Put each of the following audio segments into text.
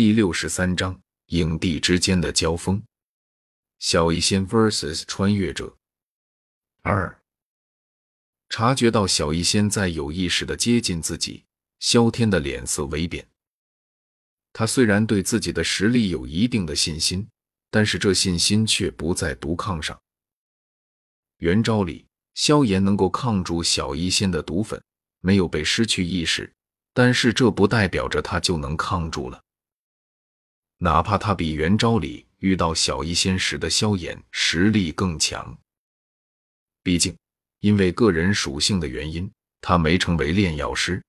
第六十三章影帝之间的交锋。小医仙 vs 穿越者二。察觉到小医仙在有意识的接近自己，萧天的脸色微变。他虽然对自己的实力有一定的信心，但是这信心却不在毒抗上。原招里，萧炎能够抗住小医仙的毒粉，没有被失去意识，但是这不代表着他就能抗住了。哪怕他比原招里遇到小医仙时的萧炎实力更强，毕竟。因为个人属性的原因，他没成为炼药师。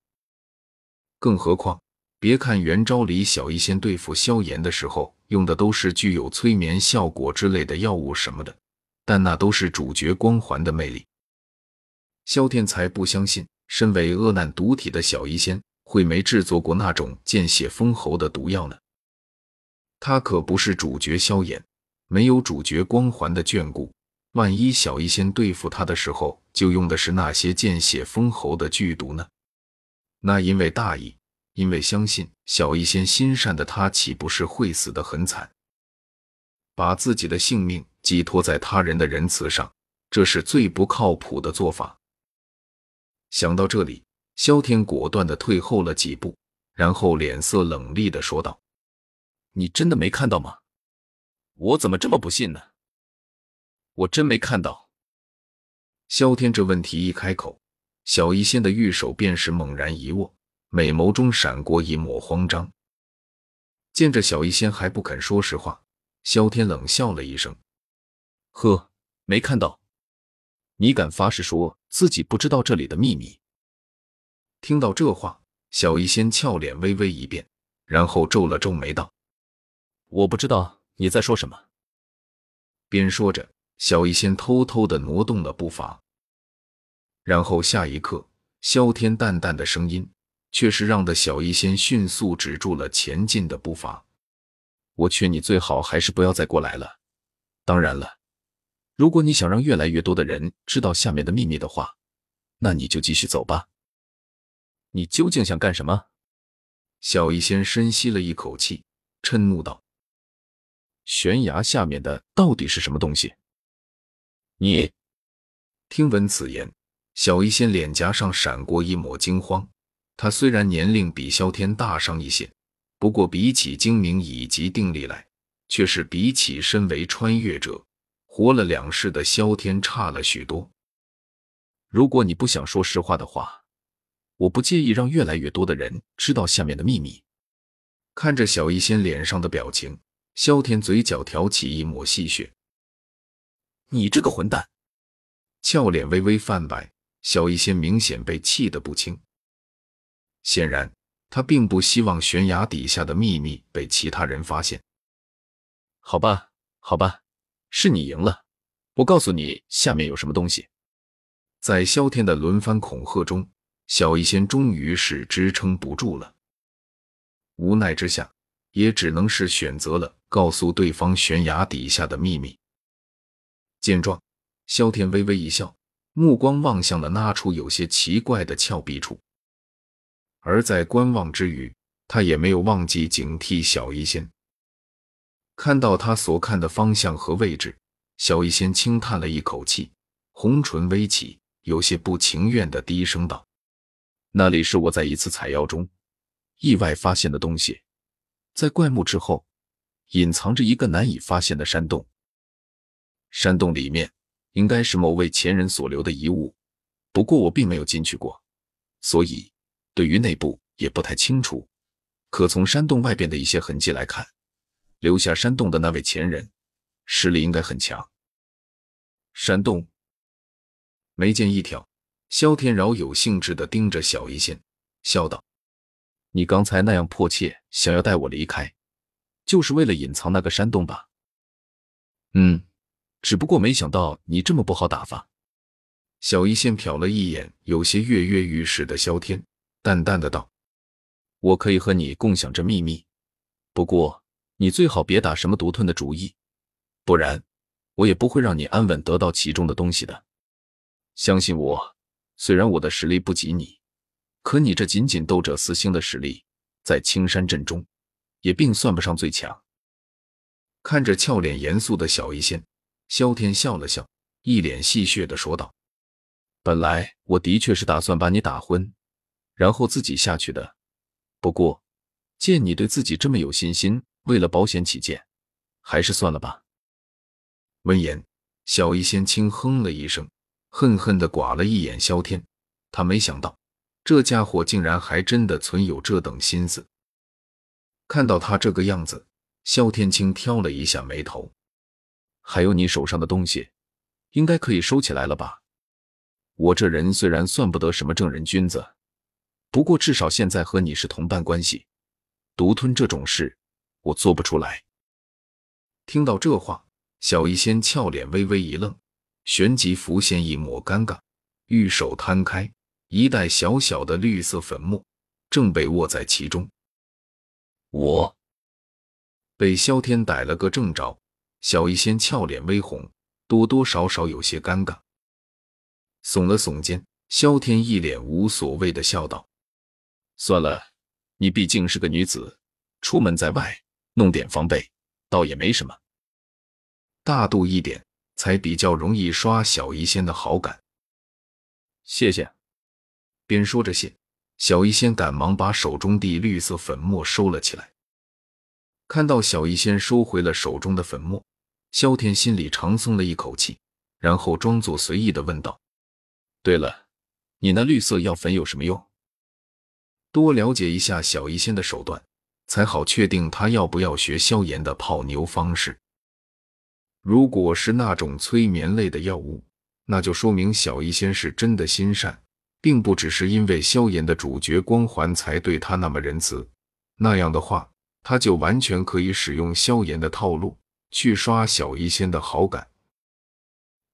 更何况，别看元昭里小医仙对付萧炎的时候用的都是具有催眠效果之类的药物什么的，但那都是主角光环的魅力。萧天才不相信，身为恶难毒体的小医仙会没制作过那种见血封喉的毒药呢？他可不是主角萧炎，没有主角光环的眷顾。万一小医仙对付他的时候，就用的是那些见血封喉的剧毒呢？那因为大意，因为相信小医仙心善的他，岂不是会死得很惨？把自己的性命寄托在他人的仁慈上，这是最不靠谱的做法。想到这里，萧天果断的退后了几步，然后脸色冷厉的说道：“你真的没看到吗？我怎么这么不信呢？”我真没看到。萧天这问题一开口，小医仙的玉手便是猛然一握，美眸中闪过一抹慌张。见着小医仙还不肯说实话，萧天冷笑了一声：“呵，没看到？你敢发誓说自己不知道这里的秘密？”听到这话，小医仙俏脸微微一变，然后皱了皱眉道：“我不知道你在说什么。”边说着。小医仙偷偷的挪动了步伐，然后下一刻，萧天淡淡的声音却是让的小医仙迅速止住了前进的步伐。我劝你最好还是不要再过来了。当然了，如果你想让越来越多的人知道下面的秘密的话，那你就继续走吧。你究竟想干什么？小医仙深吸了一口气，嗔怒道：“悬崖下面的到底是什么东西？”你听闻此言，小医仙脸颊上闪过一抹惊慌。他虽然年龄比萧天大上一些，不过比起精明以及定力来，却是比起身为穿越者、活了两世的萧天差了许多。如果你不想说实话的话，我不介意让越来越多的人知道下面的秘密。看着小医仙脸上的表情，萧天嘴角挑起一抹戏谑。你这个混蛋！俏脸微微泛白，小医仙明显被气得不轻。显然，他并不希望悬崖底下的秘密被其他人发现。好吧，好吧，是你赢了。我告诉你，下面有什么东西。在萧天的轮番恐吓中，小医仙终于是支撑不住了。无奈之下，也只能是选择了告诉对方悬崖底下的秘密。见状，萧天微微一笑，目光望向了那处有些奇怪的峭壁处。而在观望之余，他也没有忘记警惕小医仙。看到他所看的方向和位置，小医仙轻叹了一口气，红唇微起，有些不情愿的低声道：“那里是我在一次采药中意外发现的东西，在怪木之后，隐藏着一个难以发现的山洞。”山洞里面应该是某位前人所留的遗物，不过我并没有进去过，所以对于内部也不太清楚。可从山洞外边的一些痕迹来看，留下山洞的那位前人实力应该很强。山洞，眉间一挑，萧天饶有兴致的盯着小医仙，笑道：“你刚才那样迫切想要带我离开，就是为了隐藏那个山洞吧？”“嗯。”只不过没想到你这么不好打发。小医仙瞟了一眼有些跃跃欲试的萧天，淡淡的道：“我可以和你共享这秘密，不过你最好别打什么独吞的主意，不然我也不会让你安稳得到其中的东西的。相信我，虽然我的实力不及你，可你这仅仅斗者四星的实力，在青山镇中也并算不上最强。看着俏脸严肃的小医仙，萧天笑了笑，一脸戏谑的说道：“本来我的确是打算把你打昏，然后自己下去的。不过，见你对自己这么有信心，为了保险起见，还是算了吧。”闻言，小医仙轻哼了一声，恨恨的剐了一眼萧天。他没想到，这家伙竟然还真的存有这等心思。看到他这个样子。萧天青挑了一下眉头，还有你手上的东西，应该可以收起来了吧？我这人虽然算不得什么正人君子，不过至少现在和你是同伴关系，独吞这种事我做不出来。听到这话，小医仙俏脸微微一愣，旋即浮现一抹尴尬，玉手摊开，一袋小小的绿色粉末正被握在其中。我。被萧天逮了个正着，小医仙俏脸微红，多多少少有些尴尬，耸了耸肩。萧天一脸无所谓的笑道：“算了，你毕竟是个女子，出门在外弄点防备，倒也没什么。大度一点，才比较容易刷小医仙的好感。”谢谢。边说着谢，小医仙赶忙把手中的绿色粉末收了起来。看到小医仙收回了手中的粉末，萧天心里长松了一口气，然后装作随意的问道：“对了，你那绿色药粉有什么用？多了解一下小医仙的手段，才好确定他要不要学萧炎的泡妞方式。如果是那种催眠类的药物，那就说明小医仙是真的心善，并不只是因为萧炎的主角光环才对他那么仁慈。那样的话。”他就完全可以使用萧炎的套路去刷小医仙的好感，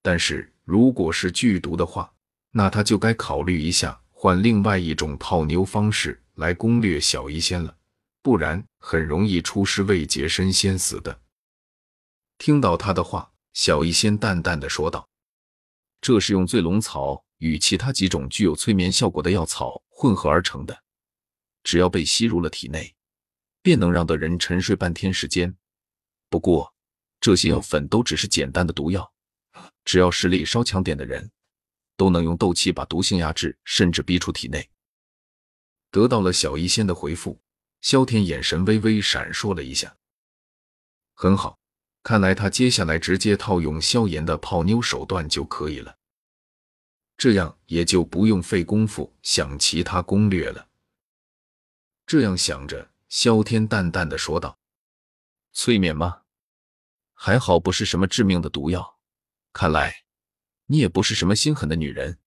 但是如果是剧毒的话，那他就该考虑一下换另外一种泡妞方式来攻略小医仙了，不然很容易出师未捷身先死的。听到他的话，小医仙淡淡的说道：“这是用醉龙草与其他几种具有催眠效果的药草混合而成的，只要被吸入了体内。”便能让得人沉睡半天时间。不过，这些药粉都只是简单的毒药，只要实力稍强点的人，都能用斗气把毒性压制，甚至逼出体内。得到了小医仙的回复，萧天眼神微微闪烁了一下。很好，看来他接下来直接套用萧炎的泡妞手段就可以了，这样也就不用费功夫想其他攻略了。这样想着。萧天淡淡的说道：“催眠吗？还好不是什么致命的毒药。看来你也不是什么心狠的女人。”